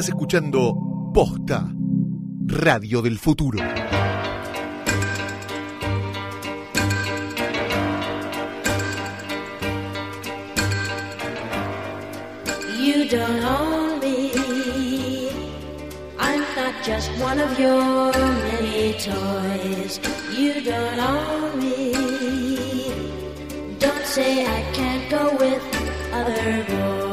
Estás escuchando Posta, Radio del Futuro. You don't own me. I'm not just one of your many toys. You don't own me. Don't say I can't go with other boys.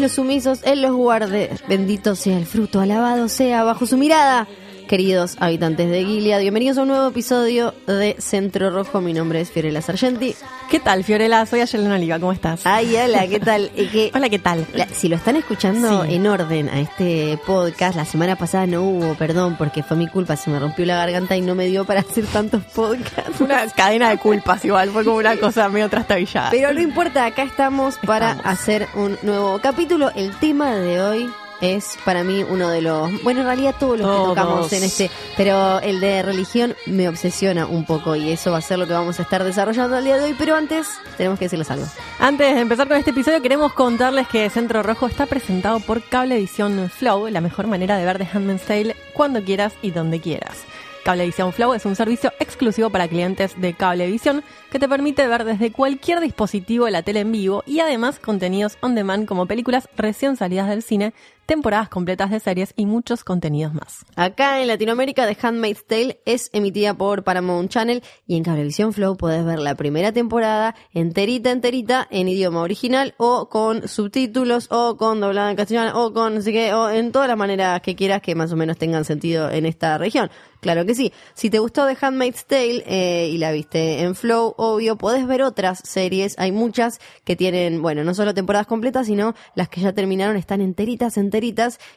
Los sumisos, Él los guarde. Bendito sea el fruto, alabado sea bajo su mirada. Queridos habitantes de Gilead, bienvenidos a un nuevo episodio de Centro Rojo. Mi nombre es Fiorella Sargenti. ¿Qué tal, Fiorella? Soy Ayelena Oliva, ¿cómo estás? Ay, hola, ¿qué tal? Eh, que- Hola, ¿qué tal? la- si lo están escuchando Sí. en orden a este podcast, la semana pasada no hubo, perdón, porque fue mi culpa, se me rompió la garganta y no me dio para hacer tantos podcasts. Una cadena de culpas igual, fue como una cosa medio trastabillada. Pero no importa, acá estamos para Estamos. hacer un nuevo capítulo. El tema de hoy es para mí uno de los, bueno, en realidad todos los Todos. que tocamos en este, pero el de religión me obsesiona un poco y eso va a ser lo que vamos a estar desarrollando el día de hoy, pero antes tenemos que decirles algo. Antes de empezar con este episodio, queremos contarles que Centro Rojo está presentado por Cablevisión Flow, la mejor manera de ver The Handmaid's Tale cuando quieras y donde quieras. Cablevisión Flow es un servicio exclusivo para clientes de Cablevisión que te permite ver desde cualquier dispositivo la tele en vivo y además contenidos on demand como películas recién salidas del cine, temporadas completas de series y muchos contenidos más. Acá en Latinoamérica, The Handmaid's Tale es emitida por Paramount Channel y en Cablevisión Flow podés ver la primera temporada enterita, enterita en idioma original o con subtítulos o con doblada en castellano o con no sé qué, o en todas las maneras que quieras que más o menos tengan sentido en esta región. Claro que sí. Si te gustó The Handmaid's Tale eh, y la viste en Flow, obvio, podés ver otras series. Hay muchas que tienen, bueno, no solo temporadas completas, sino las que ya terminaron están enteritas, enteritas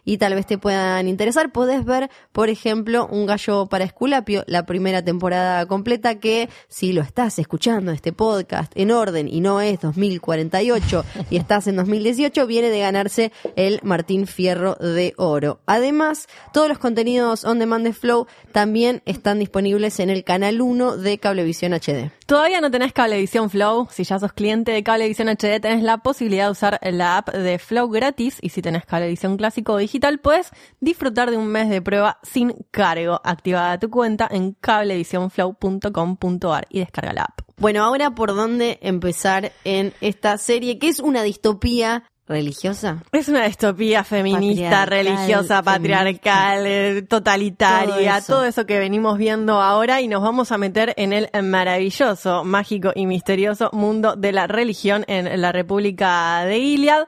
y tal vez te puedan interesar. Podés ver, por ejemplo, Un gallo para Esculapio, la primera temporada completa que si lo estás escuchando este podcast en orden y no es 2048 y estás en 2018, viene de ganarse el Martín Fierro de Oro. Además, todos los contenidos on demand de Flow también están disponibles en el canal 1 de Cablevisión HD. ¿Todavía no tenés Cablevisión Flow? Si ya sos cliente de Cablevisión HD, tenés la posibilidad de usar la app de Flow gratis. Y si tenés Cablevisión clásico o digital, puedes disfrutar de un mes de prueba sin cargo. Activada tu cuenta en cablevisionflow.com.ar y descarga la app. Bueno, ahora por dónde empezar en esta serie, que es una distopía religiosa. Es una distopía feminista, Patriarcal, religiosa, patriarcal, totalitaria, Todo todo eso. eso. que venimos viendo ahora y nos vamos a meter en el maravilloso, mágico y misterioso mundo de la religión en la República de Gilead.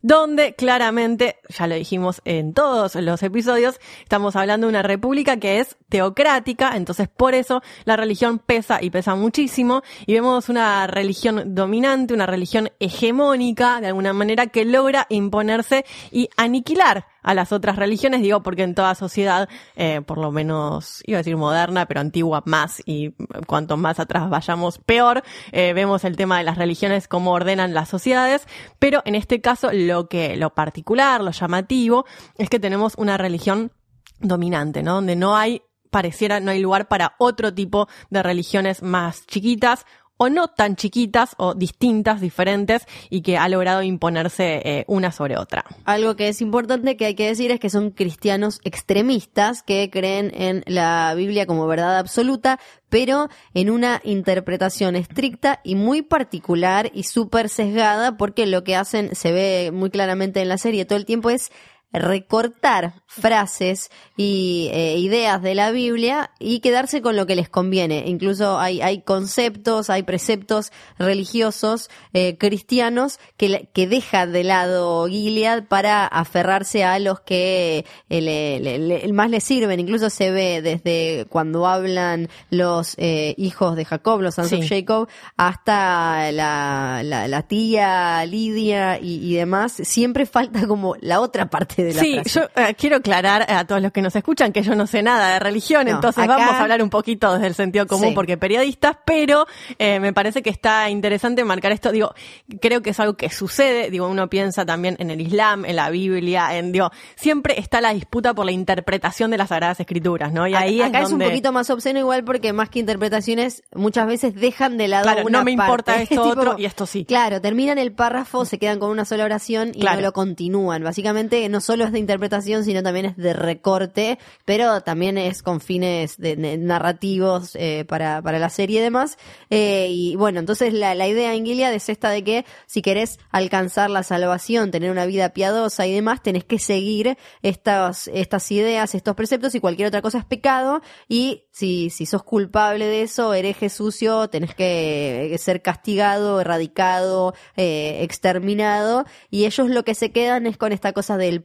Donde claramente, ya lo dijimos en todos los episodios, estamos hablando de una república que es teocrática, entonces por eso la religión pesa y pesa muchísimo, y vemos una religión dominante, una religión hegemónica, de alguna manera, que logra imponerse y aniquilar a las otras religiones, digo, porque en toda sociedad, eh, por lo menos, iba a decir moderna, pero antigua más, y cuanto más atrás vayamos, peor, eh, vemos el tema de las religiones, cómo ordenan las sociedades, pero en este caso lo que, lo particular, lo llamativo, es que tenemos una religión dominante, ¿no? Donde no hay, pareciera, no hay lugar para otro tipo de religiones más chiquitas o no tan chiquitas o distintas, diferentes y que ha logrado imponerse eh, una sobre otra. Algo que es importante que hay que decir es que son cristianos extremistas que creen en la Biblia como verdad absoluta, pero en una interpretación estricta y muy particular y súper sesgada, porque lo que hacen, se ve muy claramente en la serie todo el tiempo, es recortar frases y eh, ideas de la Biblia y quedarse con lo que les conviene. Incluso hay, hay conceptos, hay preceptos religiosos eh, cristianos que, le- que deja de lado Gilead para aferrarse a los que eh, le- le- le- más les sirven. Incluso se ve desde cuando hablan los eh, hijos de Jacob, los sons of Sí. Jacob, hasta la, la, la tía Lidia y, y demás. Siempre falta como la otra parte parte de la Sí, frase. yo eh, quiero aclarar a todos los que nos escuchan que yo no sé nada de religión, No, entonces acá- vamos a hablar un poquito desde el sentido común Sí. porque periodistas, pero eh, me parece que está interesante marcar esto. Digo, creo que es algo que sucede. Digo, uno piensa también en el Islam, en la Biblia, en digo, siempre está la disputa por la interpretación de las Sagradas Escrituras, ¿no? Y ahí Acá es es, donde un poquito más obsceno igual porque más que interpretaciones muchas veces dejan de lado Claro, una no me importa esto tipo otro y esto sí. Claro, terminan el párrafo, se quedan con una sola oración y Claro. no lo continúan. Básicamente no solo es de interpretación, sino también es de recorte, pero también es con fines de, narrativos eh, para, para la serie y demás. Eh, y bueno, entonces la, la idea en Gilead es esta de que si querés alcanzar la salvación, tener una vida piadosa y demás, tenés que seguir estas, estas ideas, estos preceptos y cualquier otra cosa es pecado. Y si, si sos culpable de eso, hereje sucio, tenés que ser castigado, erradicado, eh, exterminado. Y ellos lo que se quedan es con esta cosa del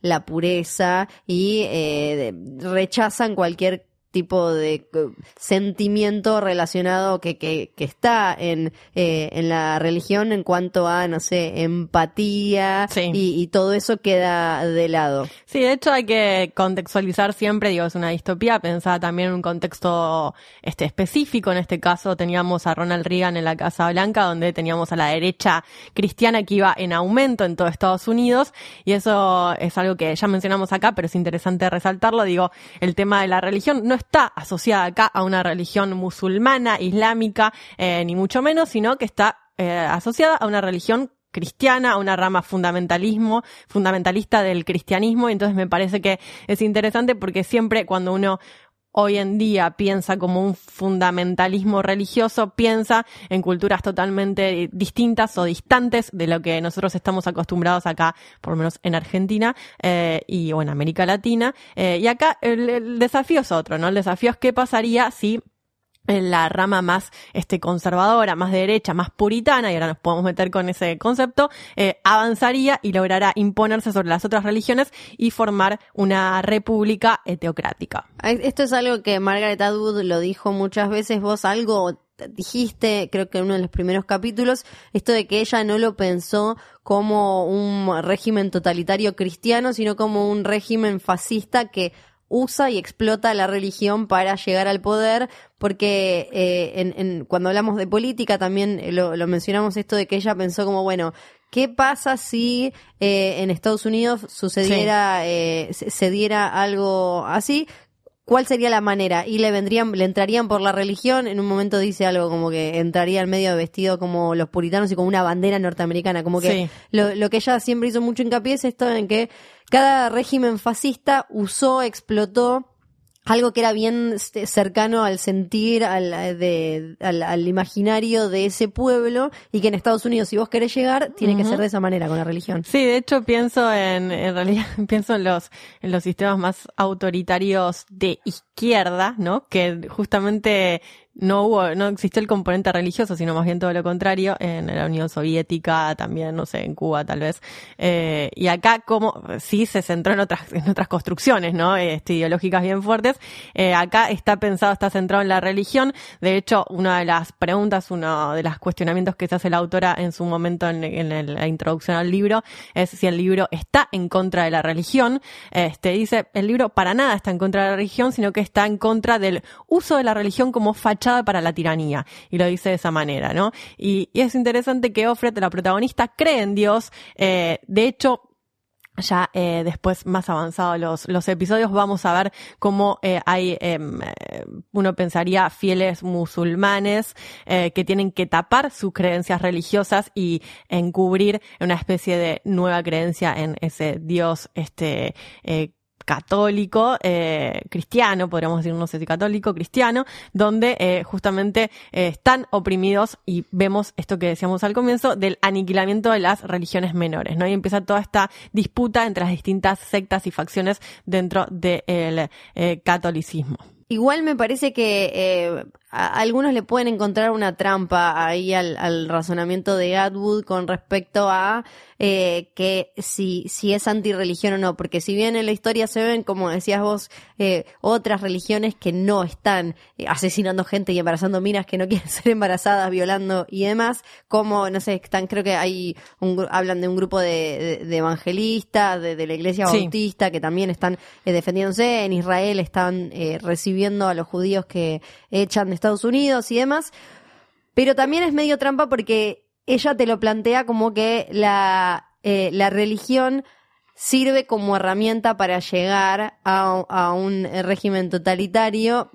la pureza y eh, rechazan cualquier tipo de eh, sentimiento relacionado que, que, que está en, eh, en la religión en cuanto a, no sé, empatía Sí. y, y todo eso queda de lado. Sí, de hecho hay que contextualizar siempre, digo, es una distopía, pensada también en un contexto este específico, en este caso teníamos a Ronald Reagan en la Casa Blanca, donde teníamos a la derecha cristiana que iba en aumento en todo Estados Unidos, y eso es algo que ya mencionamos acá, pero es interesante resaltarlo, digo, el tema de la religión no está asociada acá a una religión musulmana, islámica, eh, ni mucho menos, sino que está eh, asociada a una religión cristiana, a una rama fundamentalismo, fundamentalista del cristianismo, y entonces me parece que es interesante porque siempre cuando uno hoy en día piensa como un fundamentalismo religioso, piensa en culturas totalmente distintas o distantes de lo que nosotros estamos acostumbrados acá, por lo menos en Argentina eh, y o en América Latina. Eh, y acá el, el desafío es otro, ¿no? El desafío es qué pasaría si la rama más este conservadora, más derecha, más puritana, y ahora nos podemos meter con ese concepto, eh, avanzaría y logrará imponerse sobre las otras religiones y formar una república teocrática. Esto es algo que Margaret Atwood lo dijo muchas veces. Vos algo dijiste, creo que en uno de los primeros capítulos, esto de que ella no lo pensó como un régimen totalitario cristiano, sino como un régimen fascista que usa y explota la religión para llegar al poder, porque eh, en, en- cuando hablamos de política también eh, lo, lo mencionamos esto de que ella pensó como, bueno, ¿qué pasa si eh, en Estados Unidos sucediera, eh, se, se diera algo así? ¿Cuál sería la manera? Y le vendrían, le entrarían por la religión. En un momento dice algo como que entraría al medio vestido como los puritanos y como una bandera norteamericana. Como que Sí. lo, lo que ella siempre hizo mucho hincapié es esto en que cada régimen fascista usó, explotó algo que era bien este, cercano al sentir, al, eh, de- al, al imaginario de ese pueblo y que en Estados Unidos si vos querés llegar tiene que ser de esa manera con la religión. Sí, de hecho pienso en, en realidad pienso en los, en los sistemas más autoritarios de izquierda, ¿no? Que justamente no hubo, no existió el componente religioso, sino más bien todo lo contrario, en la Unión Soviética, también, no sé, en Cuba tal vez. Eh, y acá como sí se centró en otras, en otras construcciones, ¿no? Este, ideológicas bien fuertes. Eh, acá está pensado, está centrado en la religión. De hecho, una de las preguntas, uno de los cuestionamientos que se hace la autora en su momento en, en la introducción al libro es si el libro está en contra de la religión. Este, dice, el libro para nada está en contra de la religión, sino que está en contra del uso de la religión como fachada para la tiranía. Y lo dice de esa manera, ¿no? Y, es interesante que Offred, la protagonista, cree en Dios. Eh, de hecho, ya eh, después más avanzados los, episodios vamos a ver cómo eh, hay em, uno pensaría fieles musulmanes que tienen que tapar sus creencias religiosas y encubrir una especie de nueva creencia en ese Dios este católico, eh, cristiano, podríamos decir, no sé si católico, cristiano, donde eh, justamente eh, están oprimidos y vemos esto que decíamos al comienzo del aniquilamiento de las religiones menores, ¿no? Y empieza toda esta disputa entre las distintas sectas y facciones dentro del eh, catolicismo. Igual me parece que eh, a- algunos le pueden encontrar una trampa ahí al, al razonamiento de Atwood con respecto a eh, que si, si es antirreligión o no, porque si bien en la historia se ven, como decías vos, eh, otras religiones que no están eh, asesinando gente y embarazando minas que no quieren ser embarazadas, violando y demás, como, no sé, están, creo que hay, un, hablan de un grupo de, de- de evangelistas, de, de la iglesia Sí. bautista, que también están eh, defendiéndose, en Israel están eh, recibiendo a los judíos que echan de Estados Unidos y demás, pero también es medio trampa porque ella te lo plantea como que la, eh, la religión sirve como herramienta para llegar a, a un régimen totalitario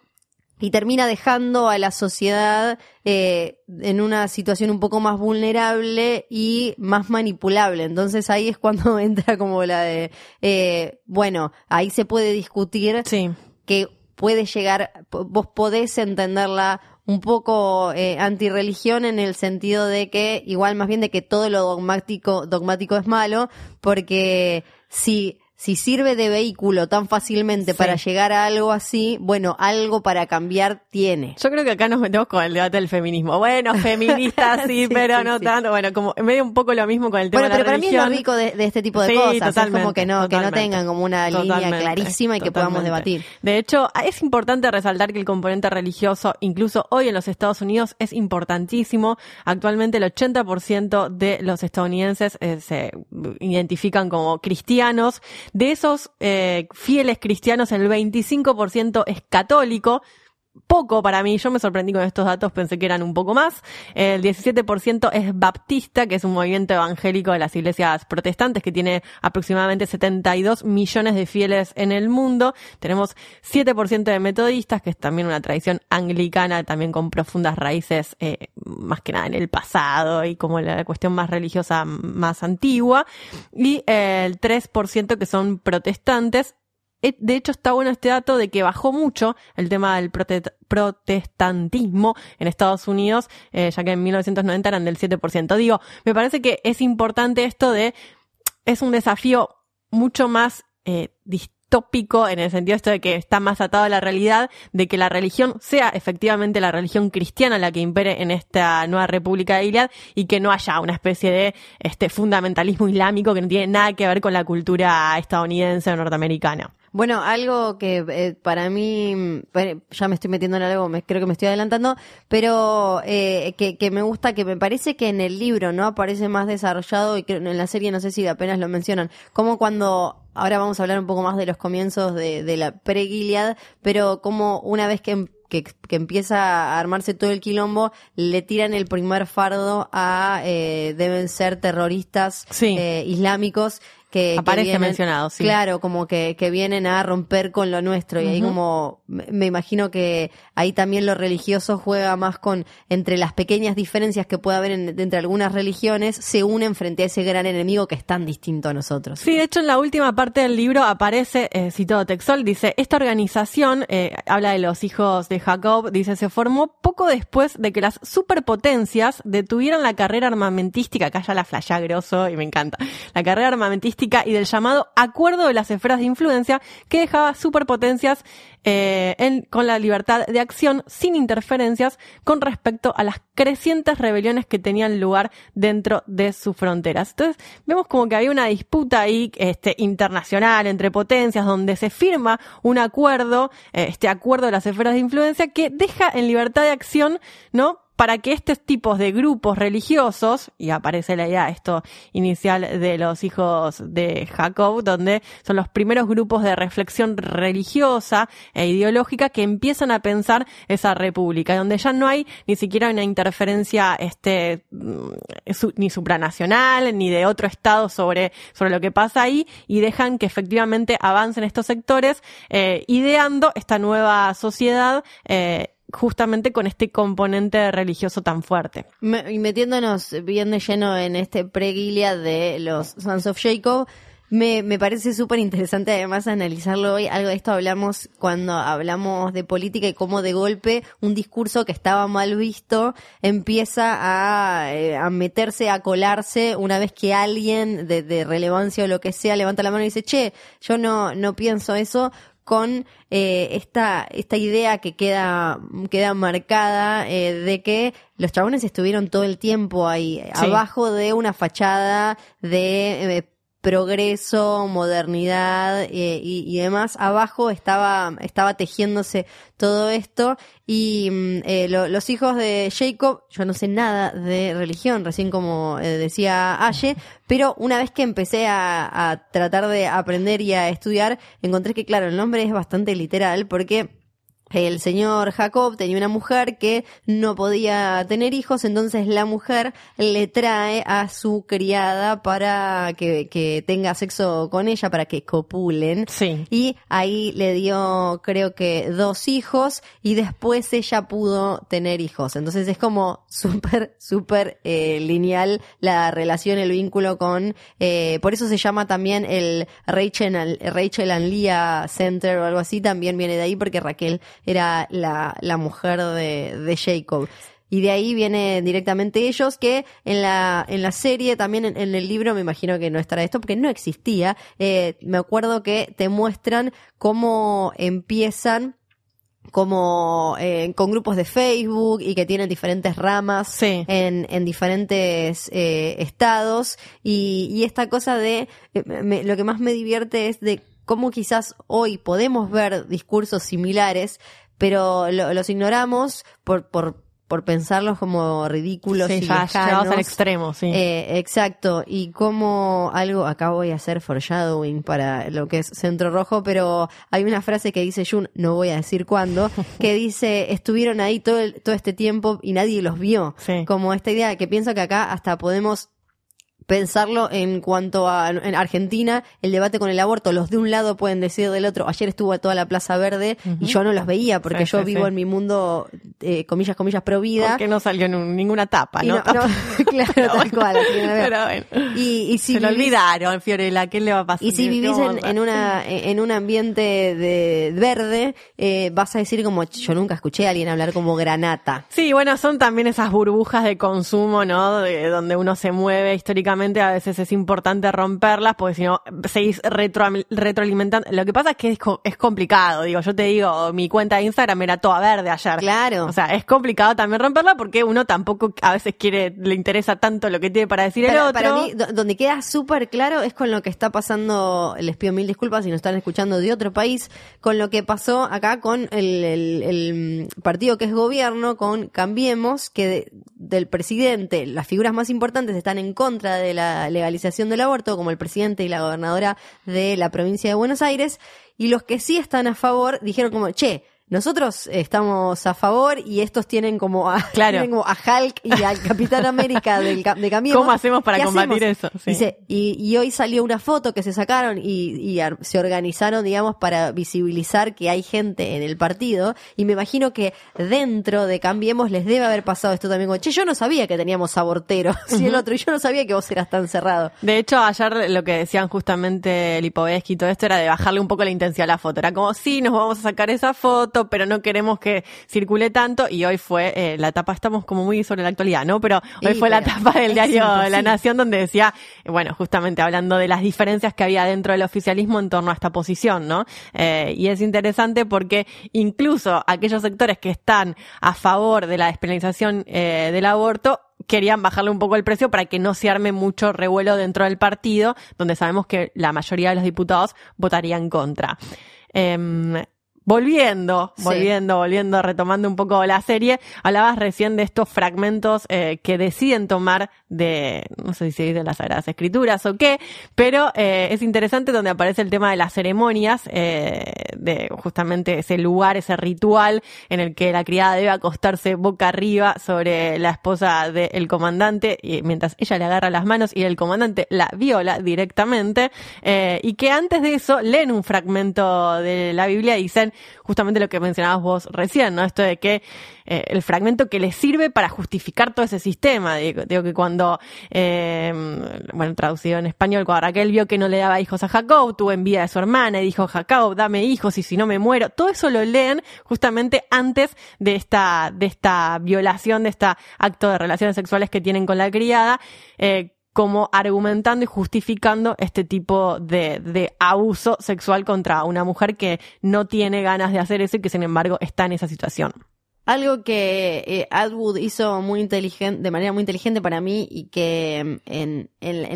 y termina dejando a la sociedad eh, en una situación un poco más vulnerable y más manipulable. Entonces ahí es cuando entra como la de, eh, bueno, ahí se puede discutir Sí. que puede llegar, vos podés entenderla un poco eh, antirreligión en el sentido de que, igual más bien de que todo lo dogmático, dogmático es malo, porque si, si sirve de vehículo tan fácilmente Sí. para llegar a algo así, bueno, algo para cambiar tiene. Yo creo que acá nos metemos con el debate del feminismo. Bueno, feministas sí, Sí, pero sí, no tanto. Bueno, como medio un poco lo mismo con el tema Bueno, de la pero para mí es religión. lo rico de, de este tipo de Sí, cosas. es como que no, que no tengan como una línea clarísima y que podamos debatir. De hecho, es importante resaltar que el componente religioso, incluso hoy en los Estados Unidos, es importantísimo. Actualmente el 80% de los estadounidenses eh, se identifican como cristianos. De esos eh, fieles cristianos, el 25% es católico. Poco para mí, yo me sorprendí con estos datos, pensé que eran un poco más. El 17% es baptista, que es un movimiento evangélico de las iglesias protestantes que tiene aproximadamente 72 millones de fieles en el mundo. Tenemos 7% de metodistas, que es también una tradición anglicana, también con profundas raíces, eh, más que nada en el pasado y como la cuestión más religiosa más antigua. Y el 3% que son protestantes, de hecho, está bueno este dato de que bajó mucho el tema del prote- protestantismo en Estados Unidos, eh, ya que en 1990 eran del 7%. Digo, me parece que es importante esto de, es un desafío mucho más eh, distópico en el sentido esto de que está más atado a la realidad, de que la religión sea efectivamente la religión cristiana la que impere en esta nueva República de Gilead y que no haya una especie de este fundamentalismo islámico que no tiene nada que ver con la cultura estadounidense o norteamericana. Bueno, algo que eh, para mí, bueno, ya me estoy metiendo en algo, me, creo que me estoy adelantando, pero eh, que, que me gusta, que me parece que en el libro no aparece más desarrollado y que en la serie no sé si apenas lo mencionan, como cuando, ahora vamos a hablar un poco más de los comienzos de, de la pre-Gilead, pero como una vez que, em- que, que empieza a armarse todo el quilombo, le tiran el primer fardo a, eh, deben ser terroristas Sí. eh, islámicos. Que, que Aparece vienen- mencionado, sí. Claro, como que, que vienen a romper con lo nuestro. Y ahí como, me imagino que ahí también lo religioso juega más con, entre las pequeñas diferencias que puede haber en- entre algunas religiones, se unen frente a ese gran enemigo que es tan distinto a nosotros. Sí, de hecho en la última parte del libro aparece, eh, citado Texol, dice, esta organización, eh, habla de los hijos de Jacob, dice, se formó poco después de que las superpotencias detuvieran la carrera armamentística, acá ya la flashá grosso y me encanta, la carrera armamentística y del llamado acuerdo de las esferas de influencia que dejaba superpotencias eh, con la libertad de acción sin interferencias con respecto a las crecientes rebeliones que tenían lugar dentro de sus fronteras. Entonces, vemos como que había una disputa ahí este, internacional entre potencias donde se firma un acuerdo, eh, este acuerdo de las esferas de influencia que deja en libertad de acción, ¿no? Para que estos tipos de grupos religiosos, y aparece la idea esto inicial de los hijos de Jacob, donde son los primeros grupos de reflexión religiosa e ideológica que empiezan a pensar esa república, donde ya no hay ni siquiera una interferencia este, mm, ni supranacional, ni de otro estado sobre, sobre lo que pasa ahí, y dejan que efectivamente avancen estos sectores, eh, ideando esta nueva sociedad, eh, justamente con este componente religioso tan fuerte. Y metiéndonos bien de lleno en este pre-Gilead de los Sons of Jacob, me, me parece súper interesante además analizarlo hoy. Algo de esto hablamos cuando hablamos de política y cómo de golpe un discurso que estaba mal visto empieza a, eh, a meterse, a colarse una vez que alguien de, de relevancia o lo que sea levanta la mano y dice, che, yo no, no pienso eso con eh, esta, esta idea que queda, queda marcada eh, de que los chabones estuvieron todo el tiempo ahí, abajo de una fachada de eh, progreso, modernidad eh, y, y demás. Abajo estaba, estaba tejiéndose todo esto y mm, eh, lo- los hijos de Jacob, yo no sé nada de religión, recién como eh, decía Aye, pero una vez que empecé a, a tratar de aprender y a estudiar, encontré que claro, el nombre es bastante literal porque el señor Jacob tenía una mujer que no podía tener hijos, entonces la mujer le trae a su criada para que, que tenga sexo con ella, para que copulen. Sí. Y ahí le dio, creo que, dos hijos y después ella pudo tener hijos. Entonces es como súper, súper eh, lineal la relación, el vínculo con... eh, por eso se llama también el Rachel, Rachel and Leah Center o algo así, también viene de ahí porque Raquel era la, la mujer de, de Jacob. Y de ahí viene directamente ellos, que en la, en la serie, también en, en el libro, me imagino que no estará esto, porque no existía. Eh, me acuerdo que te muestran cómo empiezan como eh, con grupos de Facebook y que tienen diferentes ramas Sí. en, en diferentes eh, estados y, y esta cosa de me- lo que más me divierte es de cómo quizás hoy podemos ver discursos similares pero lo- los ignoramos por, por, por pensarlos como ridículos Sí, y ya lejanos. al extremo, sí. Eh, exacto, y como algo, acá voy a hacer foreshadowing para lo que es Centro Rojo, pero hay una frase que dice Jun, no voy a decir cuándo, que dice, estuvieron ahí todo, el- todo este tiempo y nadie los vio. Sí. Como esta idea que pienso que acá hasta podemos pensarlo en cuanto a en Argentina, el debate con el aborto, los de un lado pueden decir del otro, ayer estuvo toda la Plaza Verde y yo no los veía porque Sí, yo sí, vivo sí. en mi mundo, eh, comillas, comillas, pro vida. Porque no salió en un- ninguna tapa, ¿no? claro, tal cual. Pero bueno. Y, y si Se lo vivís- olvidaron, Fiorella, ¿qué le va a pasar? Y si ¿Qué vivís en, en una en un ambiente de verde, eh, vas a decir como yo nunca escuché a alguien hablar como granata. Sí, bueno, son también esas burbujas de consumo, ¿no? De donde uno se mueve históricamente, a veces es importante romperlas, porque si no, seguís retro, retroalimentando. Lo que pasa es que es, co- es complicado, digo, yo te digo, mi cuenta de Instagram era toda verde ayer. Claro. O sea, es complicado también romperla porque uno tampoco a veces quiere, le interesa tanto lo que tiene para decir el otro. para mí, do- donde queda súper claro es con lo que está pasando, les pido mil disculpas si nos están escuchando de otro país, con lo que pasó acá con el, el- el partido que es gobierno, con Cambiemos, que de- del presidente, las figuras más importantes están en contra de la legalización del aborto, como el presidente y la gobernadora de la provincia de Buenos Aires, y los que sí están a favor dijeron como, che, nosotros estamos a favor y estos tienen como a, Claro. tienen como a Hulk y al Capitán América del, de Cambiemos. ¿Cómo hacemos para ¿Qué combatir eso? Sí. Dice, y, y hoy salió una foto que se sacaron y, y ar- se organizaron, digamos, para visibilizar que hay gente en el partido. Y me imagino que dentro de Cambiemos les debe haber pasado esto también. Como, che, yo no sabía que teníamos aborteros y el otro, y yo no sabía que vos eras tan cerrado. De hecho, ayer lo que decían justamente Lipovetsky y todo esto era de bajarle un poco la intensidad a la foto. Era como, sí, nos vamos a sacar esa foto, pero no queremos que circule tanto. Y hoy fue eh, la tapa, estamos como muy sobre la actualidad, ¿no? Pero hoy fue la tapa del diario imposible. La Nación donde decía, bueno, justamente hablando de las diferencias que había dentro del oficialismo en torno a esta posición, ¿no? Eh, y es interesante porque incluso aquellos sectores que están a favor de la despenalización eh, del aborto querían bajarle un poco el precio para que no se arme mucho revuelo dentro del partido, donde sabemos que la mayoría de los diputados votarían contra. Em, Volviendo, Sí. volviendo, volviendo, retomando un poco la serie, hablabas recién de estos fragmentos eh, que deciden tomar de, no sé si dice las Sagradas Escrituras o qué, pero eh, es interesante donde aparece el tema de las ceremonias, eh, de justamente ese lugar, ese ritual en el que la criada debe acostarse boca arriba sobre la esposa del comandante, y mientras ella le agarra las manos y el comandante la viola directamente, eh, y que antes de eso leen un fragmento de la Biblia y dicen justamente lo que mencionabas vos recién, ¿no? Esto de que eh, el fragmento que les sirve para justificar todo ese sistema. Digo, digo que cuando, eh, bueno, traducido en español, cuando Raquel vio que no le daba hijos a Jacob, tuvo envidia de su hermana y dijo, Jacob, dame hijos y si no me muero. Todo eso lo leen justamente antes de esta, de esta violación, de este acto de relaciones sexuales que tienen con la criada. eh, como argumentando y justificando este tipo de, abuso sexual contra una mujer que no tiene ganas de hacer eso y que sin embargo está en esa situación. Algo que eh, Atwood hizo muy inteligente, de manera muy inteligente para mí y que en,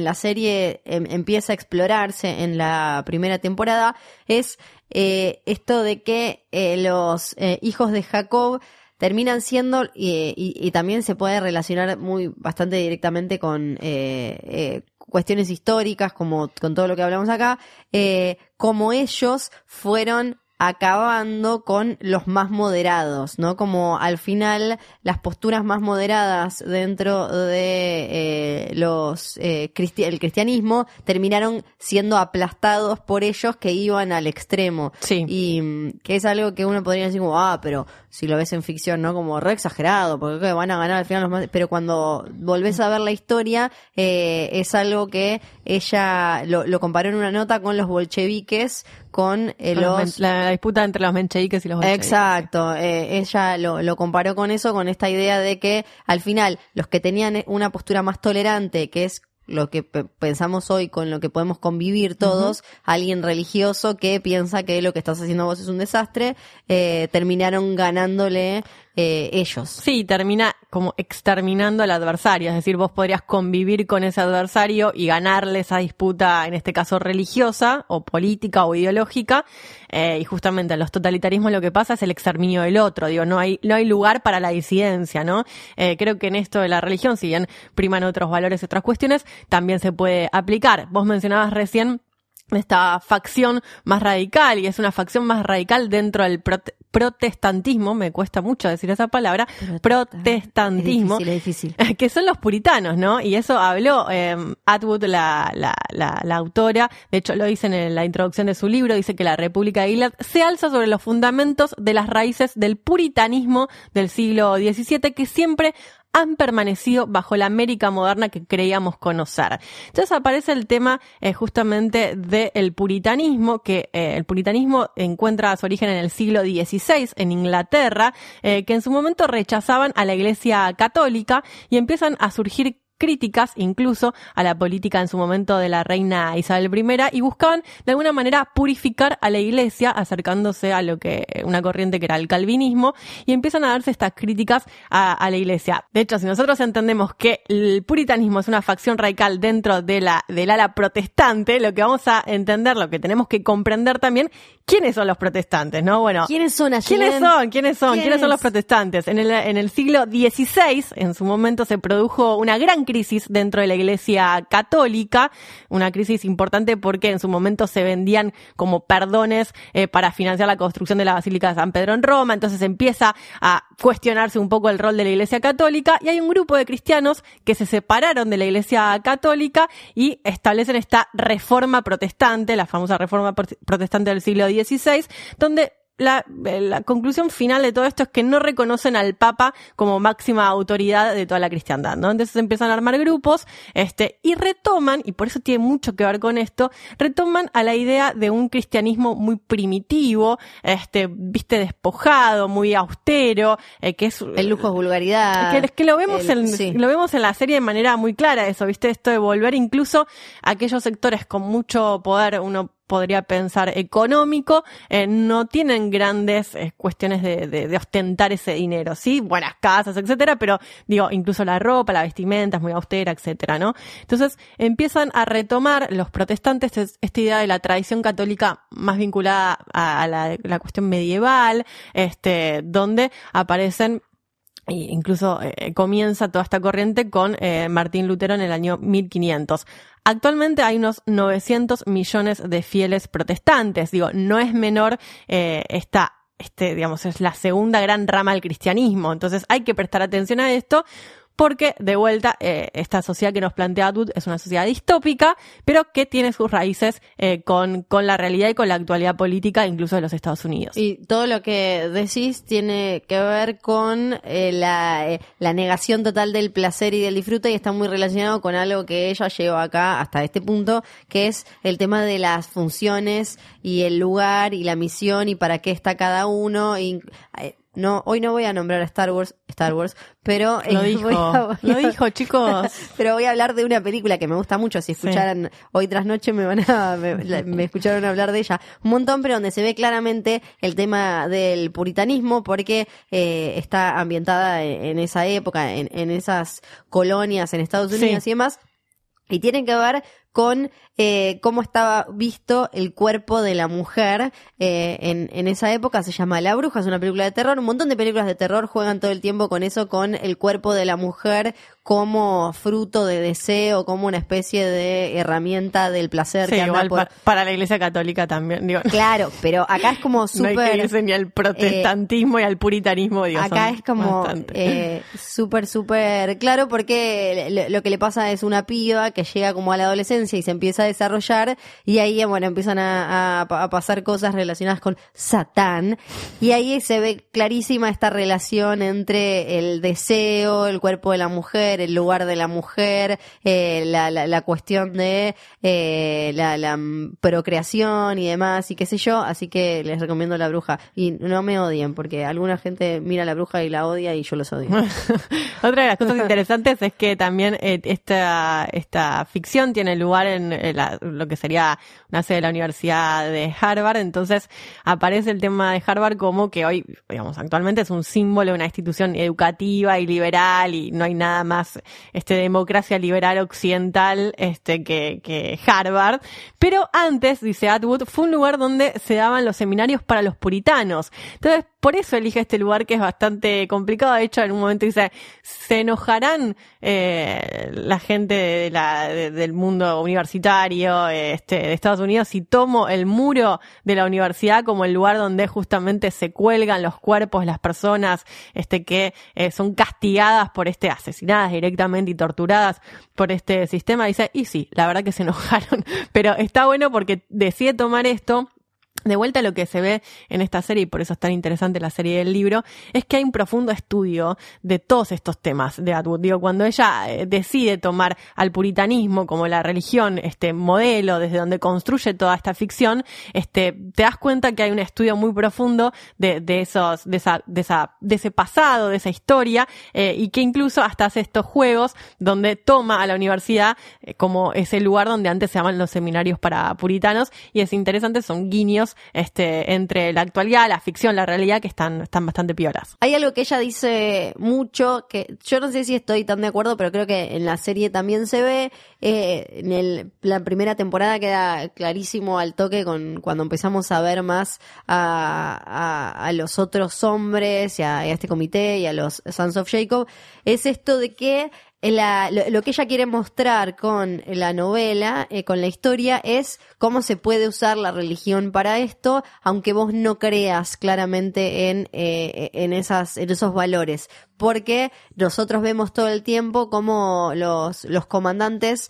la serie em, empieza a explorarse en la primera temporada es eh, esto de que eh, los hijos de Jacob terminan siendo y, y- y también se puede relacionar muy bastante directamente con eh, eh, cuestiones históricas como con todo lo que hablamos acá eh, como ellos fueron acabando con los más moderados, ¿no? Como al final las posturas más moderadas dentro de eh, los eh, cristi- el cristianismo terminaron siendo aplastados por ellos que iban al extremo. Sí. Y mm, que es algo que uno podría decir como, ah, pero si lo ves en ficción, ¿no? Como re exagerado, porque van a ganar al final los más... Pero cuando volvés a ver la historia, eh, es algo que ella lo, lo comparó en una nota con los bolcheviques, con eh, los la, la disputa entre los mencheviques y los bolcheviques. Exacto, eh, ella lo, lo comparó con eso, con esta idea de que al final los que tenían una postura más tolerante, que es lo que pe- pensamos hoy con lo que podemos convivir todos, alguien religioso que piensa que lo que estás haciendo vos es un desastre, eh, terminaron ganándole eh, ellos. Sí, termina como exterminando al adversario, es decir, vos podrías convivir con ese adversario y ganarle esa disputa, en este caso religiosa o política o ideológica, eh, y justamente en los totalitarismos lo que pasa es el exterminio del otro, digo, no hay, no hay lugar para la disidencia, ¿no? Eh, creo que en esto de la religión, si bien priman otros valores y otras cuestiones, también se puede aplicar. Vos mencionabas recién esta facción más radical y es una facción más radical dentro del protestantismo, me cuesta mucho decir esa palabra, protestantismo, Es difícil, es difícil. que son los puritanos, ¿no? Y eso habló eh, Atwood, la, la, la, la autora, de hecho lo dice en la introducción de su libro, dice que la República de Gilead se alza sobre los fundamentos de las raíces del puritanismo del siglo XVII que siempre han permanecido bajo la América moderna que creíamos conocer. Entonces aparece el tema eh, justamente del puritanismo, que eh, el puritanismo encuentra su origen en el siglo XVI en Inglaterra, eh, que en su momento rechazaban a la Iglesia católica y empiezan a surgir críticas incluso a la política en su momento de la reina Isabel I y buscaban de alguna manera purificar a la iglesia acercándose a lo que una corriente que era el calvinismo y empiezan a darse estas críticas a, a la iglesia. De hecho, si nosotros entendemos que el puritanismo es una facción radical dentro de la, del ala protestante, lo que vamos a entender, lo que tenemos que comprender también, quiénes son los protestantes, ¿no? Bueno, ¿Quiénes son allí? ¿Quiénes son? ¿Quiénes son? ¿Quiénes son los protestantes? En el, en el siglo XVI, en su momento, se produjo una gran crisis dentro de la Iglesia católica, una crisis importante porque en su momento se vendían como perdones eh, para financiar la construcción de la Basílica de San Pedro en Roma, entonces empieza a cuestionarse un poco el rol de la Iglesia católica y hay un grupo de cristianos que se separaron de la Iglesia católica y establecen esta reforma protestante, la famosa reforma prote- protestante del siglo XVI, donde la, la conclusión final de todo esto es que no reconocen al Papa como máxima autoridad de toda la cristiandad, ¿no? Entonces empiezan a armar grupos, este, y retoman, y por eso tiene mucho que ver con esto, retoman a la idea de un cristianismo muy primitivo, este, viste, despojado, muy austero, eh, que es El lujo es vulgaridad. que, es que lo vemos El- en, sí. lo vemos en la serie de manera muy clara eso, ¿viste? Esto de volver incluso a aquellos sectores con mucho poder, uno podría pensar económico, eh, no tienen grandes eh, cuestiones de, de- de ostentar ese dinero, ¿sí? Buenas casas, etcétera, pero digo, incluso la ropa, la vestimenta es muy austera, etcétera, ¿no? Entonces empiezan a retomar los protestantes es- esta idea de la tradición católica más vinculada a, a la cuestión medieval, este, donde aparecen incluso eh, comienza toda esta corriente con eh, Martín Lutero en el año 1500. Actualmente hay unos 900 millones de fieles protestantes. Digo, no es menor eh, esta, este, digamos, es la segunda gran rama del cristianismo. Entonces hay que prestar atención a esto porque, de vuelta, eh, esta sociedad que nos plantea Atwood es una sociedad distópica, pero que tiene sus raíces eh, con, con la realidad y con la actualidad política, incluso de los Estados Unidos. Y todo lo que decís tiene que ver con eh, la, eh, la negación total del placer y del disfrute y está muy relacionado con algo que ella lleva acá hasta este punto, que es el tema de las funciones y el lugar y la misión y para qué está cada uno. No, hoy no voy a nombrar a Star Wars, Star Wars, pero Lo eh, dijo, voy a- lo dijo, chicos. pero voy a hablar de una película que me gusta mucho. Si Sí. escucharan hoy tras noche me van a, me, escucharon hablar de ella un montón, pero donde se ve claramente el tema del puritanismo porque eh, está ambientada en, en esa época, en, en esas colonias en Estados Sí. Unidos y demás. Y tiene que ver con eh, cómo estaba visto el cuerpo de la mujer eh, en, en esa época. Se llama La Bruja, es una película de terror. Un montón de películas de terror juegan todo el tiempo con eso, con el cuerpo de la mujer como fruto de deseo, como una especie de herramienta del placer Sí, que igual por... para la iglesia católica también, digo. Claro, pero acá es como No hay que súper... irse ni al protestantismo y al puritanismo, digo. Acá es como eh, súper, súper claro porque lo que le pasa es una piba que llega como a la adolescencia y se empieza a desarrollar y ahí, bueno, empiezan a, a- a pasar cosas relacionadas con Satán y ahí se ve clarísima esta relación entre el deseo, el cuerpo de la mujer, el lugar de la mujer, eh, la, la, cuestión de eh, la, la procreación y demás y qué sé yo, así que les recomiendo La Bruja y no me odien porque alguna gente mira La Bruja y la odia y yo los odio. Otra de las cosas interesantes es que también eh, esta, esta ficción tiene lugar en lo que sería una sede de la Universidad de Harvard, entonces aparece el tema de Harvard como que hoy, digamos, actualmente es un símbolo de una institución educativa y liberal y no hay nada más este democracia liberal occidental este que, que Harvard, pero antes, dice Atwood, fue un lugar donde se daban los seminarios para los puritanos. Entonces, por eso elige este lugar que es bastante complicado. De hecho, en un momento dice, se enojarán eh, la gente de la- de- del mundo universitario este, de Estados Unidos si tomo el muro de la universidad como el lugar donde justamente se cuelgan los cuerpos las personas este, que eh, son castigadas por este, asesinadas directamente y torturadas por este sistema. Dice, y sí, la verdad que se enojaron, pero está bueno porque decide tomar esto de vuelta lo que se ve en esta serie, y por eso es tan interesante la serie del libro, es que hay un profundo estudio de todos estos temas de Atwood. Digo, cuando ella eh, decide tomar al puritanismo como la religión, este modelo desde donde construye toda esta ficción, este, te das cuenta que hay un estudio muy profundo de, de esos, de esa, de esa, de ese pasado, de esa historia, eh, y que incluso hasta hace estos juegos donde toma a la universidad eh, como ese lugar donde antes se llaman los seminarios para puritanos, y es interesante, son guiños este, entre la actualidad, la ficción, la realidad, que están, están bastante piolas. Hay algo que ella dice mucho, que yo no sé si estoy tan de acuerdo, pero creo que en la serie también se ve. eh, en la primera temporada queda clarísimo al toque con cuando empezamos a ver más a, los otros hombres y a, a este comité y a los Sons of Jacob. Es esto de que la- lo, que ella quiere mostrar con la novela, eh, con la historia, es cómo se puede usar la religión para esto, aunque vos no creas claramente en, eh, esos valores. Porque nosotros vemos todo el tiempo cómo los comandantes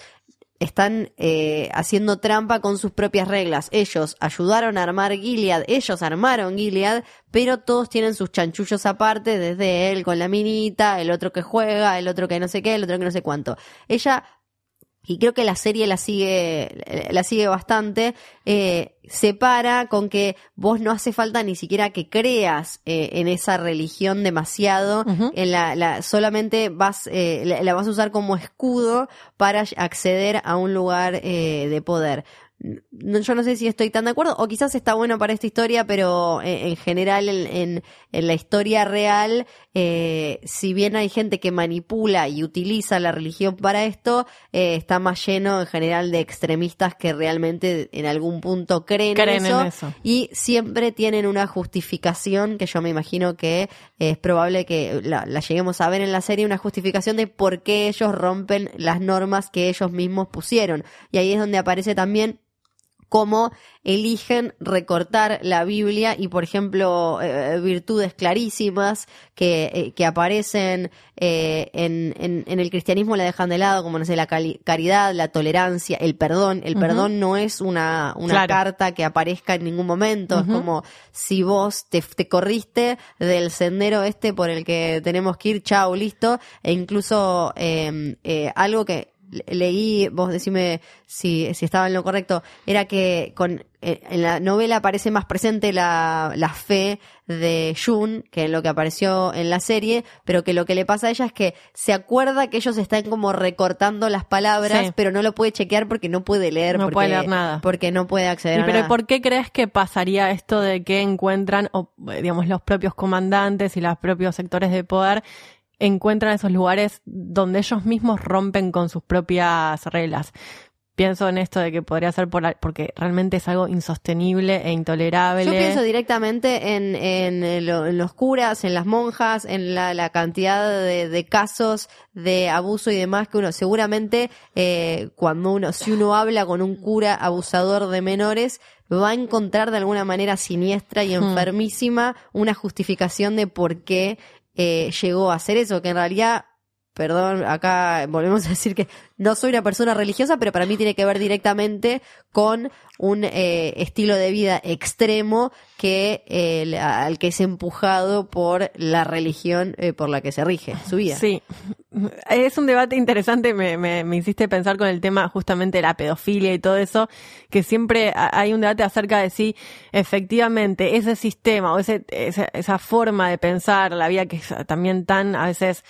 están eh, haciendo trampa con sus propias reglas. Ellos ayudaron a armar Gilead, ellos armaron Gilead, pero todos tienen sus chanchullos aparte, desde él con la minita, el otro que juega, el otro que no sé qué, el otro que no sé cuánto. Ella y creo que la serie la sigue, la sigue bastante, eh, separa con que vos no hace falta ni siquiera que creas eh, en esa religión demasiado, en la, la- solamente vas, eh, la, la vas a usar como escudo para acceder a un lugar eh, de poder. No- yo no sé si estoy tan de acuerdo, o quizás está bueno para esta historia, pero eh, en general en, en- en la historia real, eh, si bien hay gente que manipula y utiliza la religión para esto, eh, está más lleno en general de extremistas que realmente en algún punto creen, Creen en, eso, en eso. y siempre tienen una justificación que yo me imagino que es probable que la, la lleguemos a ver en la serie, una justificación de por qué ellos rompen las normas que ellos mismos pusieron. Y ahí es donde aparece también cómo eligen recortar la Biblia y, por ejemplo, eh, virtudes clarísimas que, eh, que aparecen eh, en, en, en el cristianismo la dejan de lado, como, no sé, la caridad, la tolerancia, el perdón. El perdón no es una, una Claro. carta que aparezca en ningún momento, es como si vos te, te corriste del sendero este por el que tenemos que ir, chao, listo, e incluso eh, eh, algo que leí, vos decime si, si estaba en lo correcto, era que con eh, en la novela aparece más presente la, la fe de Jun que en lo que apareció en la serie, pero que lo que le pasa a ella es que se acuerda que ellos están como recortando las palabras, Sí. pero no lo puede chequear porque no puede leer, No porque, puede leer nada. porque no puede acceder ¿Y a pero nada. por qué crees que pasaría esto de que encuentran, o, digamos, los propios comandantes y los propios sectores de poder encuentran esos lugares donde ellos mismos rompen con sus propias reglas? Pienso en esto de que podría ser por la- porque realmente es algo insostenible e intolerable. Yo pienso directamente en, en, lo- en los curas, en las monjas, en la, la cantidad de, de casos de abuso y demás que uno seguramente eh, cuando uno, si uno habla con un cura abusador de menores, va a encontrar de alguna manera siniestra y enfermísima una justificación de por qué eh, llegó a hacer eso, que en realidad Perdón, acá volvemos a decir que no soy una persona religiosa, pero para mí tiene que ver directamente con un eh, estilo de vida extremo que eh, al que es empujado por la religión eh, por la que se rige su vida. Sí, es un debate interesante, me, me, me hiciste pensar con el tema justamente de la pedofilia y todo eso, que siempre ha- hay un debate acerca de si efectivamente ese sistema o ese, esa, esa forma de pensar la vida que es también tan a veces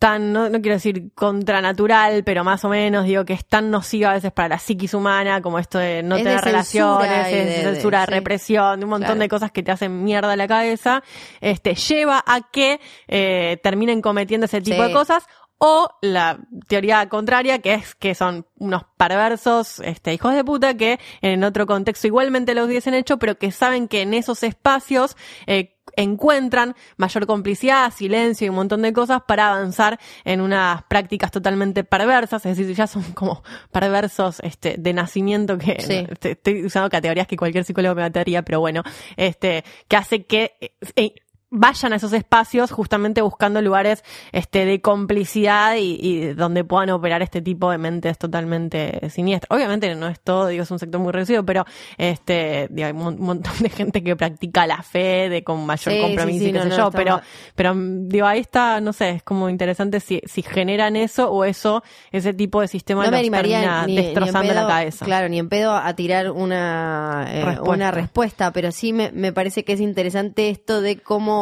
tan, no, no quiero decir contranatural, pero más o menos, digo que es tan nociva a veces para la psiquis humana, como esto de no Es tener relaciones, es de- de- censura, sí. represión, de un montón Claro. de cosas que te hacen mierda la cabeza, este, lleva a que eh, terminen cometiendo ese tipo Sí. de cosas. O la teoría contraria, que es que son unos perversos, este, hijos de puta, que en otro contexto igualmente lo hubiesen hecho, pero que saben que en esos espacios eh, encuentran mayor complicidad, silencio y un montón de cosas para avanzar en unas prácticas totalmente perversas, es decir, ya son como perversos este, de nacimiento que Sí. estoy usando categorías que cualquier psicólogo me mataría, pero bueno, este, que hace que eh, eh, vayan a esos espacios justamente buscando lugares este de complicidad y, y donde puedan operar este tipo de mentes totalmente siniestras. Obviamente no es todo, digo, es un sector muy reducido, pero este digo, hay un mon- montón de gente que practica la fe de con mayor Sí, sí, compromiso sí, y qué no, sé no, yo, pero mal. pero digo, ahí está, no sé, es como interesante si, si generan eso o eso, ese tipo de sistema no me termina ni, ni destrozando pedo, la cabeza. Claro, ni en pedo a tirar una, eh, Respuesta. una respuesta, pero sí me, me parece que es interesante esto de cómo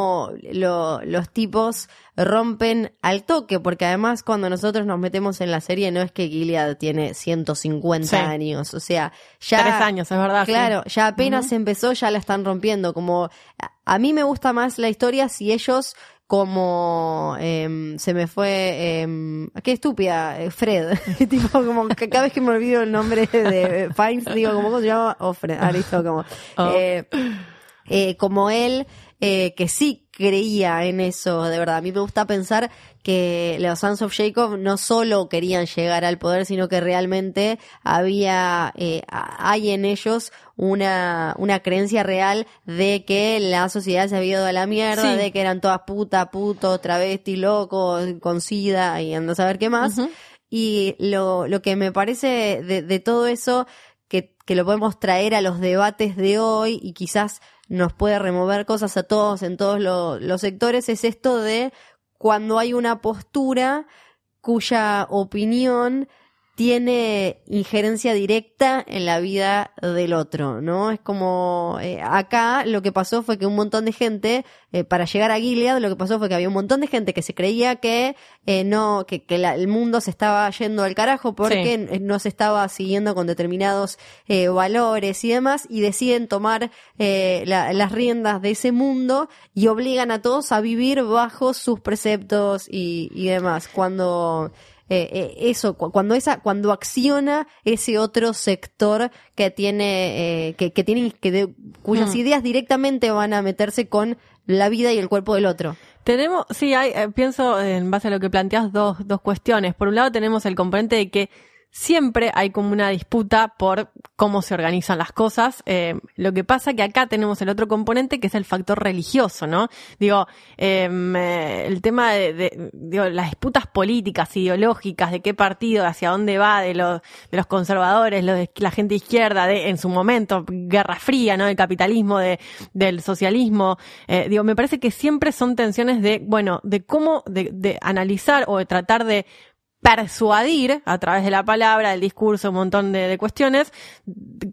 lo- los tipos rompen al toque, porque además cuando nosotros nos metemos en la serie no es que Gilead tiene 150 Sí. años, o sea, ya... Tres años, es verdad. sí. Claro, ya apenas empezó, ya la están rompiendo. Como a- mí me gusta más la historia si ellos como em, se me fue em, qué estúpida eh, Fred tipo como que cada vez que me olvido el nombre de Fiennes digo como cómo se llama oh Fred ah listo como Oh. eh, eh, como él eh, que sí creía en eso de verdad. A mí me gusta pensar que los Sons of Jacob no solo querían llegar al poder sino que realmente había eh, hay en ellos una una creencia real de que la sociedad se había ido a la mierda Sí. de que eran todas puta putos travesti locos con sida y anda a saber qué más. Y lo, lo que me parece de, de todo eso, que, que lo podemos traer a los debates de hoy y quizás nos puede remover cosas a todos en todos lo- los sectores, es esto de cuando hay una postura cuya opinión tiene injerencia directa en la vida del otro, ¿no? Es como eh, acá lo que pasó fue que un montón de gente, eh, para llegar a Gilead, lo que pasó fue que había un montón de gente que se creía que eh, no, que, que la- el mundo se estaba yendo al carajo porque Sí. no se estaba siguiendo con determinados eh, valores y demás, y deciden tomar eh, la- las riendas de ese mundo y obligan a todos a vivir bajo sus preceptos y, y demás. Cuando eh, eh, eso, cu- cuando esa, cuando acciona ese otro sector que tiene, eh, que, que tiene, que de- cuyas Hmm. ideas directamente van a meterse con la vida y el cuerpo del otro. Tenemos, sí, hay, eh, pienso en base a lo que planteas dos, dos cuestiones. Por un lado tenemos el componente de que siempre hay como una disputa por cómo se organizan las cosas. Eh, lo que pasa que acá tenemos el otro componente que es el factor religioso, ¿no? Digo, em, eh, el tema de, digo, las disputas políticas, ideológicas, de qué partido, hacia dónde va, de los, de los conservadores, los de la gente izquierda, de, en su momento, Guerra Fría, ¿no? El capitalismo, de, del socialismo. Eh, digo, me parece que siempre son tensiones de, bueno, de cómo, de, de analizar o de tratar de persuadir a través de la palabra, del discurso, un montón de, de cuestiones,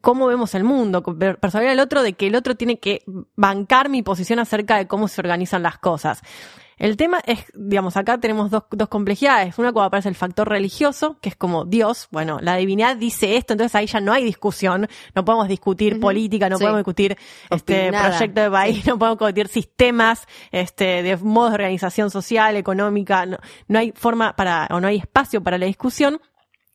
cómo vemos el mundo, per- persuadir al otro de que el otro tiene que bancar mi posición acerca de cómo se organizan las cosas. El tema es, digamos, acá tenemos dos, dos complejidades. Una cuando aparece el factor religioso, que es como Dios, bueno, la divinidad dice esto, entonces ahí ya no hay discusión, no podemos discutir política, no Sí. podemos discutir este Opinada. proyecto de país, no podemos discutir sistemas, este, de modos de organización social, económica, no, no hay forma para, o no hay espacio para la discusión.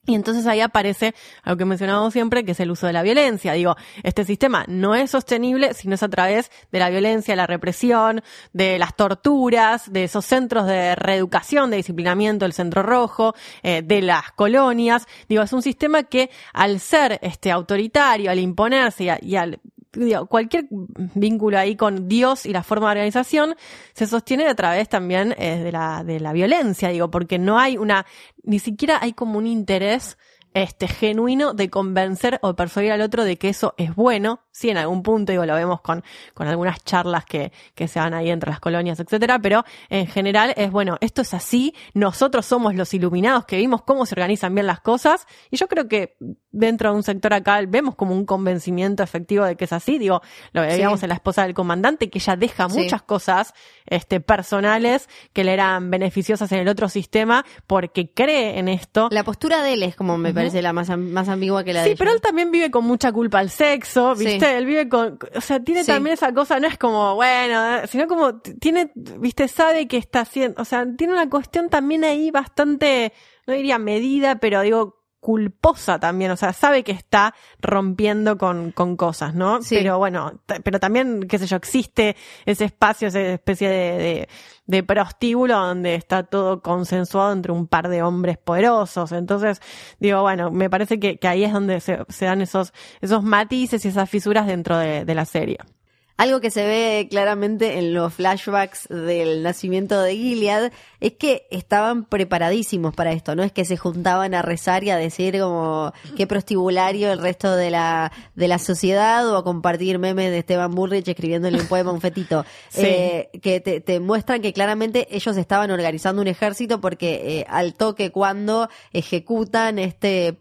Y entonces ahí aparece algo que mencionamos siempre, que es el uso de la violencia. Digo, este sistema no es sostenible si no es a través de la violencia, la represión, de las torturas, de esos centros de reeducación, de disciplinamiento, el centro rojo, eh, de las colonias. Digo, es un sistema que al ser este autoritario, al imponerse y, y al digo, cualquier vínculo ahí con Dios y la forma de organización se sostiene a través también eh, de, la, de la violencia, digo, porque no hay una, ni siquiera hay como un interés este genuino de convencer o persuadir al otro de que eso es bueno. Sí, en algún punto, digo, lo vemos con, con algunas charlas que, que se dan ahí entre las colonias, etcétera, pero en general es bueno, esto es así, nosotros somos los iluminados que vimos cómo se organizan bien las cosas, y yo creo que dentro de un sector acá vemos como un convencimiento efectivo de que es así, digo, lo veíamos Sí. en la esposa del comandante, que ella deja Sí. muchas cosas este, personales que le eran beneficiosas en el otro sistema porque cree en esto. La postura de él es como me parece la más, más ambigua que la de Sí, pero él también vive con mucha culpa al sexo, Sí. ¿viste? Él vive con, o sea, tiene Sí. también esa cosa, no es como, bueno, sino como, tiene, ¿viste? Sabe que está haciendo, o sea, tiene una cuestión también ahí bastante, no diría medida, pero digo, culposa también, o sea, sabe que está rompiendo con, con cosas, ¿no? Sí. Pero bueno, pero también, qué sé yo, existe ese espacio, esa especie de, de, de prostíbulo donde está todo consensuado entre un par de hombres poderosos. Entonces, digo, bueno, me parece que, que ahí es donde se, se dan esos, esos matices y esas fisuras dentro de, de la serie. Algo que se ve claramente en los flashbacks del nacimiento de Gilead es que estaban preparadísimos para esto, no es que se juntaban a rezar y a decir como qué prostibulario el resto de la de la sociedad o a compartir memes de Esteban Burrich escribiéndole un poema a un fetito. Sí. Eh, que te, te muestran que claramente ellos estaban organizando un ejército porque eh, al toque cuando ejecutan este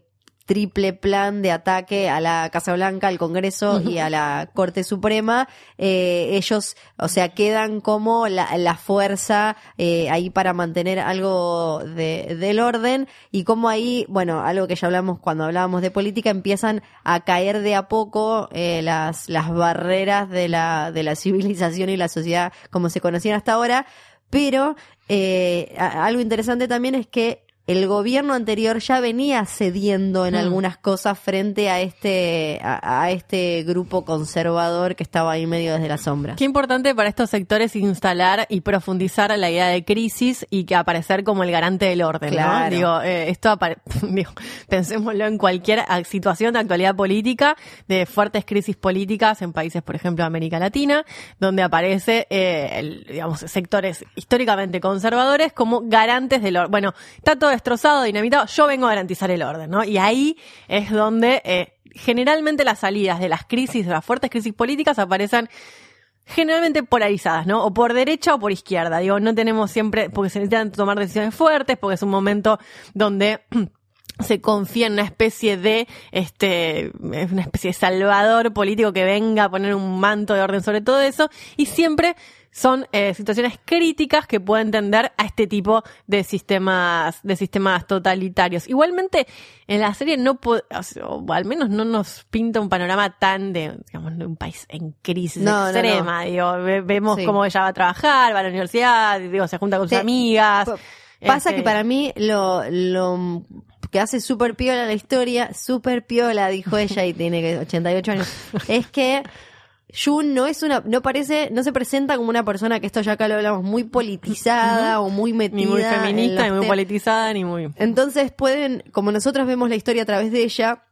triple plan de ataque a la Casa Blanca, al Congreso y a la Corte Suprema, eh, ellos, o sea, quedan como la, la fuerza eh, ahí para mantener algo de, del orden y como ahí, bueno, algo que ya hablamos cuando hablábamos de política, empiezan a caer de a poco eh, las, las barreras de la, de la civilización y la sociedad como se conocían hasta ahora, pero eh, algo interesante también es que el gobierno anterior ya venía cediendo en Mm. algunas cosas frente a este a, a este grupo conservador que estaba ahí medio desde la sombra. Qué importante para estos sectores instalar y profundizar la idea de crisis y que aparecer como el garante del orden, Claro. ¿no? Digo, eh, esto digo, pensémoslo en cualquier a- situación de actualidad política, de fuertes crisis políticas en países, por ejemplo, de América Latina, donde aparece, eh, el- digamos, sectores históricamente conservadores como garantes del orden. Bueno, está todo destrozado, dinamitado, yo vengo a garantizar el orden, ¿no? Y ahí es donde eh, generalmente las salidas de las crisis, de las fuertes crisis políticas aparecen generalmente polarizadas, ¿no? O por derecha o por izquierda. Digo, no tenemos siempre, porque se necesitan tomar decisiones fuertes, porque es un momento donde se confía en una especie de, este, una especie de salvador político que venga a poner un manto de orden sobre todo eso, y siempre son eh, situaciones críticas que pueden tender a este tipo de sistemas, de sistemas totalitarios. Igualmente, en la serie no po- o al menos no nos pinta un panorama tan de, digamos, de un país en crisis No, no, no. extrema. Digo, ve- vemos Sí. cómo ella va a trabajar, va a la universidad, digo, se junta con sus Sí. amigas. Pasa Este, que para mí lo, lo que hace súper piola la historia, súper piola, dijo ella y tiene que 88 años, es que Jun no es una, no parece, no se presenta como una persona que esto ya acá lo hablamos, muy politizada o muy metida. ni muy feminista, ni muy politizada, ni muy... Entonces pueden, como nosotros vemos la historia a través de ella,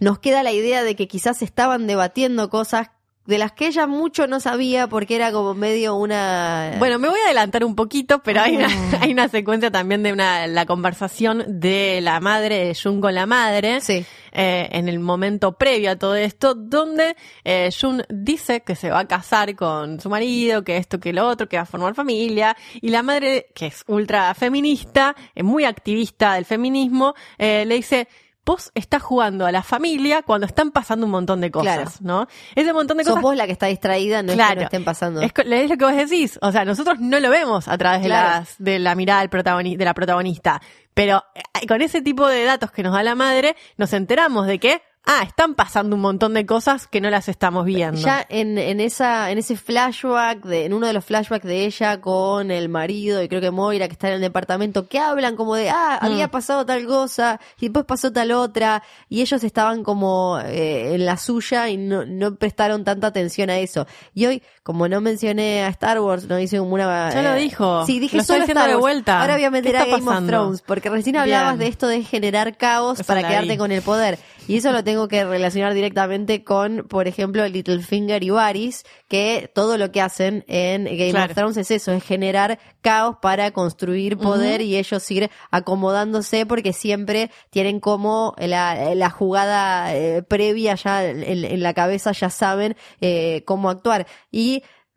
nos queda la idea de que quizás estaban debatiendo cosas de las que ella mucho no sabía porque era como medio una... Bueno, me voy a adelantar un poquito, pero hay una, hay una secuencia también de una, la conversación de la madre de Jun con la madre. Sí. Eh, en el momento previo a todo esto, donde eh, Jun dice que se va a casar con su marido, que esto, que lo otro, que va a formar familia, y la madre, que es ultra feminista, eh, muy activista del feminismo, eh, le dice, vos estás jugando a la familia cuando están pasando un montón de cosas, Claro. ¿no? Ese montón de Sos cosas vos la que está distraída, no es que Claro. no estén pasando. es, lo que vos decís. O sea, nosotros no lo vemos a través de, Claro. las, de la mirada del protagoni- de la protagonista. Pero eh, con ese tipo de datos que nos da la madre, nos enteramos de que, ah, están pasando un montón de cosas que no las estamos viendo. Ya en, en esa, en ese flashback, de, en uno de los flashbacks de ella con el marido y creo que Moira que está en el departamento, que hablan como de, ah, Mm. había pasado tal cosa y después pasó tal otra y ellos estaban como eh, en la suya y no, no prestaron tanta atención a eso. Y hoy, como no mencioné a Star Wars, no hice como una... Ya lo eh, dijo. Sí, dije Lo solo Star de Wars. vuelta. Ahora voy a ¿Qué meter a Game of? Thrones porque recién hablabas Bien. de esto de generar caos para quedarte vi. con el poder. Y eso lo tengo que relacionar directamente con, por ejemplo, Littlefinger y Varys, que todo lo que hacen en Game Claro. of Thrones es eso, es generar caos para construir poder y ellos ir acomodándose porque siempre tienen como la, la jugada eh, previa ya en, en la cabeza, ya saben eh, cómo actuar. Y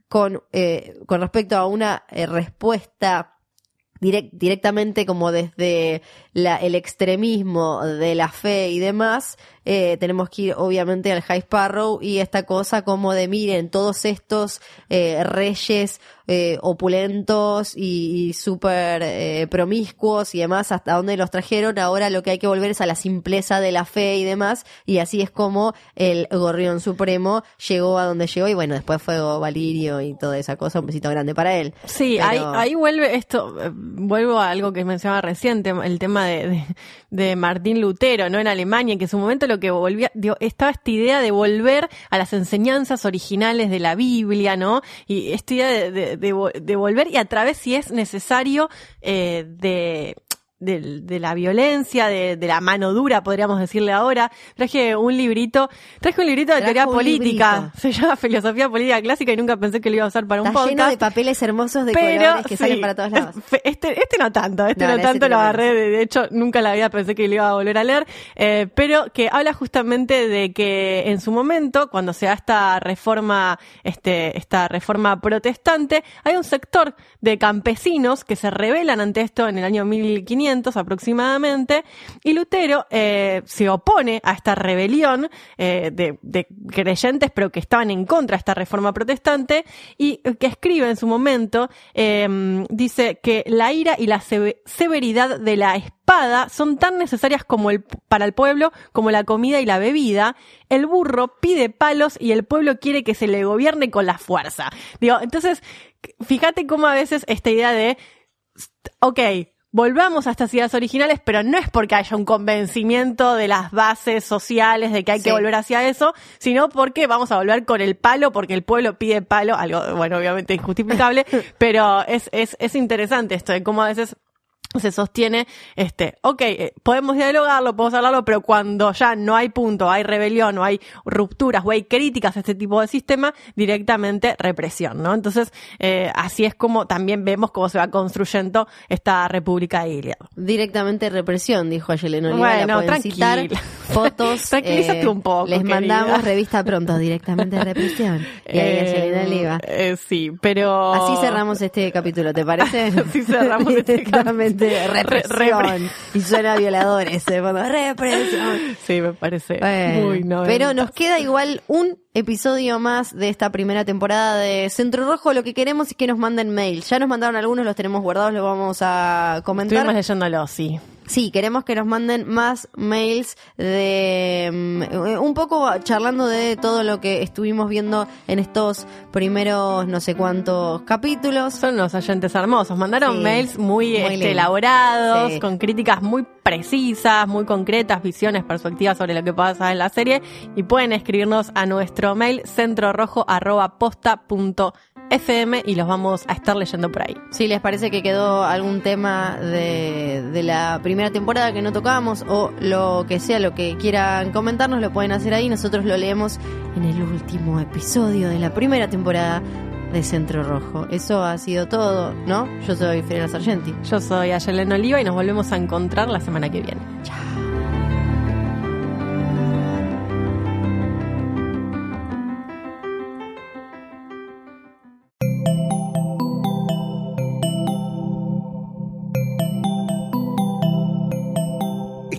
con, eh, con respecto a una eh, respuesta direct- directamente como desde la, el extremismo de la fe y demás, eh, tenemos que ir obviamente al High Sparrow y esta cosa como de miren, todos estos eh, reyes eh, opulentos y, y súper promiscuos y demás, hasta dónde los trajeron, ahora lo que hay que volver es a la simpleza de la fe y demás, y así es como el gorrión supremo llegó a donde llegó y bueno, después fue Valirio y toda esa cosa, un besito grande para él. Sí, Pero- ahí, ahí vuelve esto, vuelvo a algo que mencionaba reciente, el tema de, de, de Martín Lutero, ¿no? En Alemania, que en su momento lo que volvía, estaba esta idea de volver a las enseñanzas originales de la Biblia, ¿no? Y esta idea de, de volver y a través, si es necesario, eh, de de, de la violencia, de, de la mano dura, podríamos decirle ahora. Traje un librito, traje un librito de Trajo teoría un política. librito. Se llama Filosofía Política Clásica y nunca pensé que lo iba a usar para un Está podcast. lleno de papeles hermosos de colores que sí, salen para todos lados. es- Este, este no tanto, este No, tanto lo agarré, de, de hecho nunca la vida pensé que lo iba a volver a leer, eh, pero que habla justamente de que en su momento, cuando se da esta reforma, este, esta reforma protestante, hay un sector de campesinos que se rebelan ante esto en el año 1500 aproximadamente, y Lutero eh, se opone a esta rebelión eh, de, creyentes, pero que estaban en contra de esta reforma protestante, y que escribe en su momento, eh, dice que la ira y la seve- severidad de la espada son tan necesarias como el, para el pueblo como la comida y la bebida. El burro pide palos y el pueblo quiere que se le gobierne con la fuerza. Digo, entonces, fíjate cómo a veces esta idea de, ok, volvamos a estas ideas originales, pero no es porque haya un convencimiento de las bases sociales de que hay Sí. que volver hacia eso, sino porque vamos a volver con el palo, porque el pueblo pide palo, algo, bueno, obviamente injustificable, pero es, es, es interesante esto de cómo a veces se sostiene, este, ok, eh, podemos dialogarlo, podemos hablarlo, pero cuando ya no hay punto, hay rebelión o hay rupturas o hay críticas a este tipo de sistema, directamente represión, ¿no? Entonces, eh, así es como también vemos cómo se va construyendo esta República de Gilead. Directamente represión, dijo Ayelen Oliva. Bueno, tranquila. citar. Fotos. eh, Tranquilízate un poco, Les querida. mandamos revista pronto, directamente represión. Y ahí Ayelen Eh, Oliva. eh, sí, pero... Así cerramos este capítulo, ¿te parece? Así cerramos este Directamente capítulo. represión. Re- y suena a violadores. de represión. Sí, me parece muy noventas. pero nos queda igual un episodio más de esta primera temporada de Centro Rojo. Lo que queremos es que nos manden mails. Ya nos mandaron algunos, los tenemos guardados, los vamos a comentar. Estuvimos leyéndolo, sí. Sí, queremos que nos manden más mails de mm, un poco charlando de todo lo que estuvimos viendo en estos primeros no sé cuántos capítulos. Son unos oyentes hermosos. Mandaron Sí, mails muy, muy este, elaborados, Sí. con críticas muy precisas, muy concretas, visiones, perspectivas sobre lo que pasa en la serie. Y pueden escribirnos a nuestro mail centrorojo.posta.fm y los vamos a estar leyendo por ahí. Si les parece que quedó algún tema de, de la primera temporada que no tocamos o lo que sea, lo que quieran comentarnos, lo pueden hacer ahí. Nosotros lo leemos en el último episodio de la primera temporada de Centro Rojo. Eso ha sido todo, ¿no? Yo soy Fidel Sargenti. Yo soy Ayelen Oliva y nos volvemos a encontrar la semana que viene. Chao.